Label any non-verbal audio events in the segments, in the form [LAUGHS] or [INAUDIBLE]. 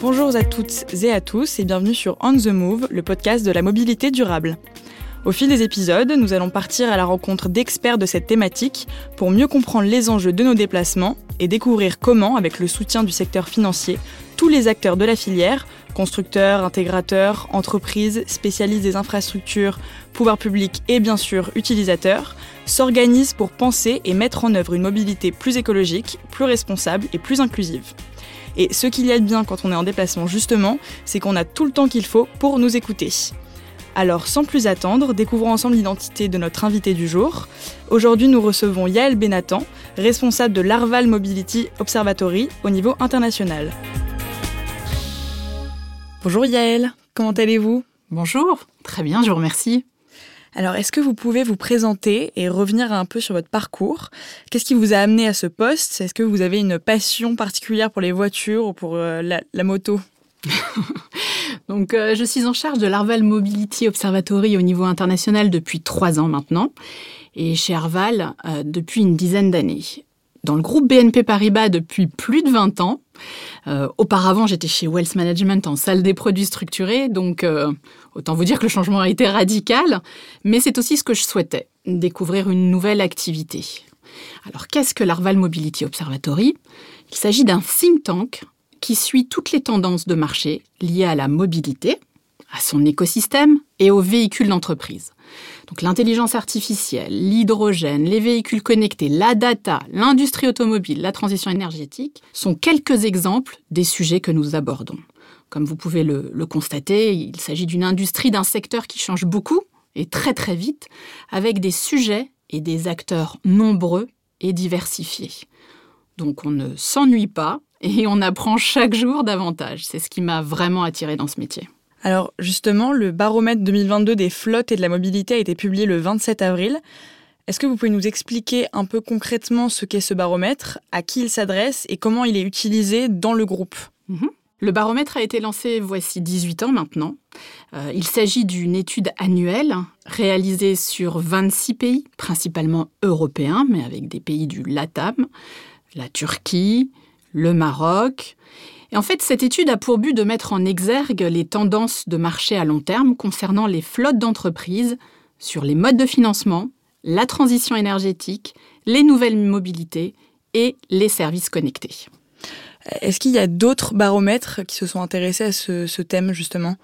Bonjour à toutes et à tous et bienvenue sur On the Move, le podcast de la mobilité durable. Au fil des épisodes, nous allons partir à la rencontre d'experts de cette thématique pour mieux comprendre les enjeux de nos déplacements et découvrir comment, avec le soutien du secteur financier, tous les acteurs de la filière, constructeurs, intégrateurs, entreprises, spécialistes des infrastructures, pouvoirs publics et bien sûr utilisateurs, s'organisent pour penser et mettre en œuvre une mobilité plus écologique, plus responsable et plus inclusive. Et ce qu'il y a de bien quand on est en déplacement justement, c'est qu'on a tout le temps qu'il faut pour nous écouter. Alors sans plus attendre, découvrons ensemble l'identité de notre invité du jour. Aujourd'hui nous recevons Yael Benatan, responsable de l'Arval Mobility Observatory au niveau international. Bonjour Yael, comment allez-vous? Bonjour, très bien, je vous remercie. Alors, est-ce que vous pouvez vous présenter et revenir un peu sur votre parcours? Qu'est-ce qui vous a amené à ce poste? Est-ce que vous avez une passion particulière pour les voitures ou pour euh, la, moto? [LAUGHS] Donc, euh, je suis en charge de l'Arval Mobility Observatory au niveau international depuis trois ans maintenant, et chez Arval euh, depuis une dizaine d'années. Dans le groupe BNP Paribas depuis plus de 20 ans. auparavant, j'étais chez Wealth Management en salle des produits structurés, donc Autant vous dire que le changement a été radical, mais c'est aussi ce que je souhaitais, découvrir une nouvelle activité. Alors qu'est-ce que l'Arval Mobility Observatory? Il s'agit d'un think tank qui suit toutes les tendances de marché liées à la mobilité, à son écosystème et aux véhicules d'entreprise. Donc l'intelligence artificielle, l'hydrogène, les véhicules connectés, la data, l'industrie automobile, la transition énergétique sont quelques exemples des sujets que nous abordons. Comme vous pouvez le, constater, il s'agit d'une industrie, d'un secteur qui change beaucoup et très très vite, avec des sujets et des acteurs nombreux et diversifiés. Donc on ne s'ennuie pas et on apprend chaque jour davantage. C'est ce qui m'a vraiment attiré dans ce métier. Alors justement, le baromètre 2022 des flottes et de la mobilité a été publié le 27 avril. Est-ce que vous pouvez nous expliquer un peu concrètement ce qu'est ce baromètre, à qui il s'adresse et comment il est utilisé dans le groupe? Mhm. Le baromètre a été lancé voici 18 ans maintenant. Euh, il s'agit d'une étude annuelle réalisée sur 26 pays, principalement européens, mais avec des pays du LATAM, la Turquie, le Maroc. Et en fait, cette étude a pour but de mettre en exergue les tendances de marché à long terme concernant les flottes d'entreprises sur les modes de financement, la transition énergétique, les nouvelles mobilités et les services connectés. Est-ce qu'il y a d'autres baromètres qui se sont intéressés à ce, thème justement?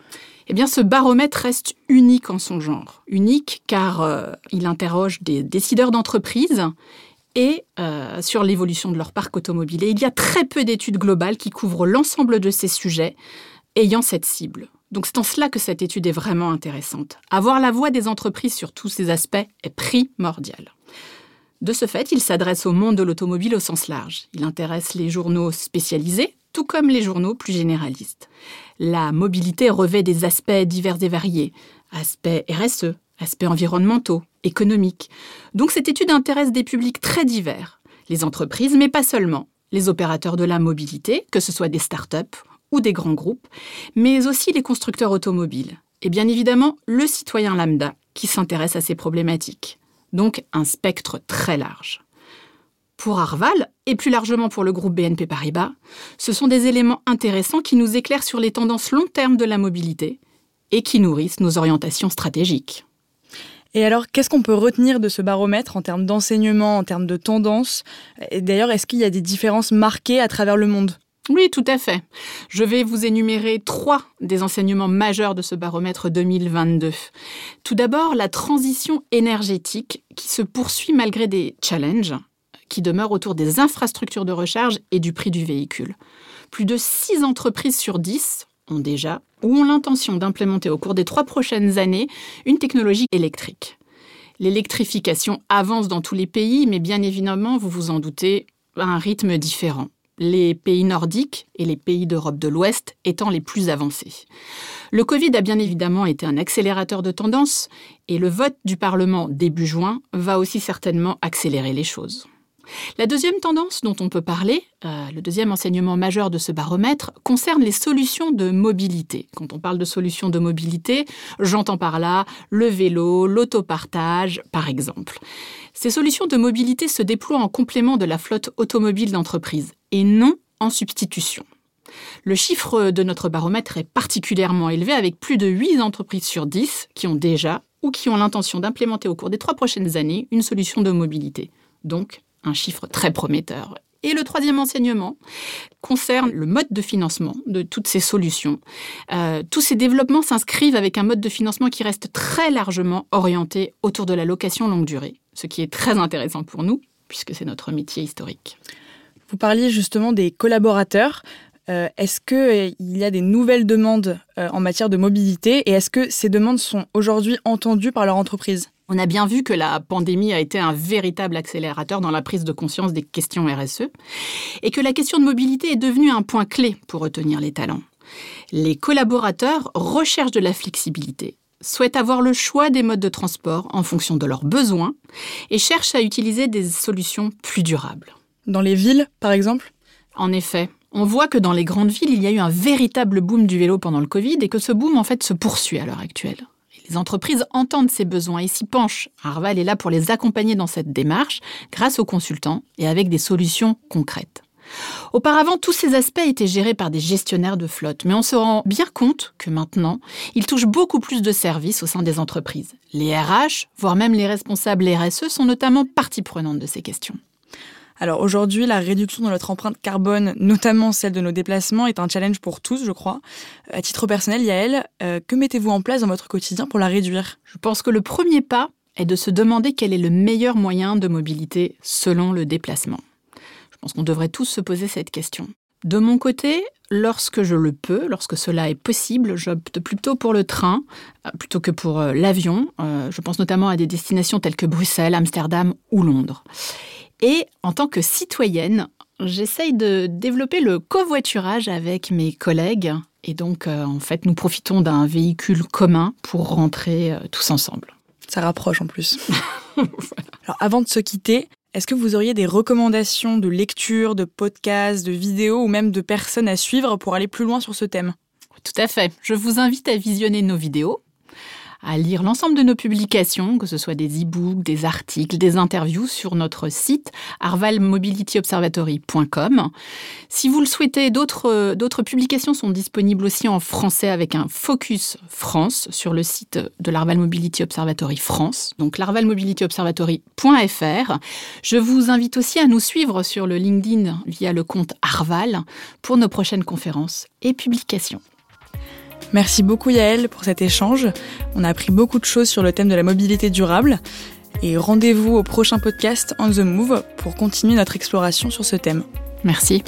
Eh bien, ce baromètre reste unique en son genre. Unique car euh, il interroge des décideurs d'entreprise et euh, sur l'évolution de leur parc automobile. Et il y a très peu d'études globales qui couvrent l'ensemble de ces sujets ayant cette cible. Donc c'est en cela que cette étude est vraiment intéressante. Avoir la voix des entreprises sur tous ces aspects est primordial. De ce fait, il s'adresse au monde de l'automobile au sens large. Il intéresse les journaux spécialisés, tout comme les journaux plus généralistes. La mobilité revêt des aspects divers et variés, aspects RSE, aspects environnementaux, économiques. Donc cette étude intéresse des publics très divers, les entreprises, mais pas seulement, les opérateurs de la mobilité, que ce soit des start-up ou des grands groupes, mais aussi les constructeurs automobiles, et bien évidemment le citoyen lambda qui s'intéresse à ces problématiques donc un spectre très large. Pour Arval, et plus largement pour le groupe BNP Paribas, ce sont des éléments intéressants qui nous éclairent sur les tendances long terme de la mobilité et qui nourrissent nos orientations stratégiques. Et alors, qu'est-ce qu'on peut retenir de ce baromètre en termes d'enseignement, en termes de tendances Et d'ailleurs, est-ce qu'il y a des différences marquées à travers le monde? Oui, tout à fait. Je vais vous énumérer trois des enseignements majeurs de ce baromètre 2022. Tout d'abord, la transition énergétique qui se poursuit malgré des challenges qui demeurent autour des infrastructures de recharge et du prix du véhicule. Plus de 6 entreprises sur 10 ont déjà ou ont l'intention d'implémenter au cours des trois prochaines années une technologie électrique. L'électrification avance dans tous les pays, mais bien évidemment, vous vous en doutez, à un rythme différent les pays nordiques et les pays d'Europe de l'Ouest étant les plus avancés. Le Covid a bien évidemment été un accélérateur de tendance et le vote du Parlement début juin va aussi certainement accélérer les choses. La deuxième tendance dont on peut parler, euh, le deuxième enseignement majeur de ce baromètre, concerne les solutions de mobilité. Quand on parle de solutions de mobilité, j'entends par là le vélo, l'autopartage, par exemple. Ces solutions de mobilité se déploient en complément de la flotte automobile d'entreprise et non en substitution. Le chiffre de notre baromètre est particulièrement élevé avec plus de 8 entreprises sur 10 qui ont déjà ou qui ont l'intention d'implémenter au cours des trois prochaines années une solution de mobilité. Un chiffre très prometteur. Et le troisième enseignement concerne le mode de financement de toutes ces solutions. Euh, tous ces développements s'inscrivent avec un mode de financement qui reste très largement orienté autour de la location longue durée, ce qui est très intéressant pour nous, puisque c'est notre métier historique. Vous parliez justement des collaborateurs. Euh, est-ce qu'il euh, y a des nouvelles demandes en matière de mobilité et est-ce que ces demandes sont aujourd'hui entendues par leur entreprise? On a bien vu que la pandémie a été un véritable accélérateur dans la prise de conscience des questions RSE et que la question de mobilité est devenue un point clé pour retenir les talents. Les collaborateurs recherchent de la flexibilité, souhaitent avoir le choix des modes de transport en fonction de leurs besoins et cherchent à utiliser des solutions plus durables. Dans les villes, par exemple? En effet, on voit que dans les grandes villes, il y a eu un véritable boom du vélo pendant le Covid et que ce boom, en fait, se poursuit à l'heure actuelle. Les entreprises entendent ces besoins et s'y penchent. Arval est là pour les accompagner dans cette démarche grâce aux consultants et avec des solutions concrètes. Auparavant, tous ces aspects étaient gérés par des gestionnaires de flotte, mais on se rend bien compte que maintenant, ils touchent beaucoup plus de services au sein des entreprises. Les RH, voire même les responsables RSE, sont notamment partie prenante de ces questions. Alors aujourd'hui, la réduction de notre empreinte carbone, notamment celle de nos déplacements, est un challenge pour tous, je crois. À titre personnel, Yael, euh, que mettez-vous en place dans votre quotidien pour la réduire? Je pense que le premier pas est de se demander quel est le meilleur moyen de mobilité selon le déplacement. Je pense qu'on devrait tous se poser cette question. De mon côté, lorsque je le peux, lorsque cela est possible, j'opte plutôt pour le train euh, plutôt que pour euh, l'avion. je pense notamment à des destinations telles que Bruxelles, Amsterdam ou Londres. Et en tant que citoyenne, j'essaye de développer le covoiturage avec mes collègues. Et donc, euh, en fait, nous profitons d'un véhicule commun pour rentrer euh, tous ensemble. Ça rapproche en plus. [LAUGHS] Alors, avant de se quitter, est-ce que vous auriez des recommandations de lecture, de podcasts, de vidéos ou même de personnes à suivre pour aller plus loin sur ce thème? Tout à fait. Je vous invite à visionner nos vidéos à lire l'ensemble de nos publications, que ce soit des e-books, des articles, des interviews sur notre site arvalmobilityobservatory.com. Si vous le souhaitez, d'autres publications sont disponibles aussi en français avec un focus France sur le site de l'Arval Mobility Observatory France, donc larvalmobilityobservatory.fr. Je vous invite aussi à nous suivre sur le LinkedIn via le compte Arval pour nos prochaines conférences et publications. Merci beaucoup Yael pour cet échange. On a appris beaucoup de choses sur le thème de la mobilité durable. Et rendez-vous au prochain podcast On the Move pour continuer notre exploration sur ce thème. Merci.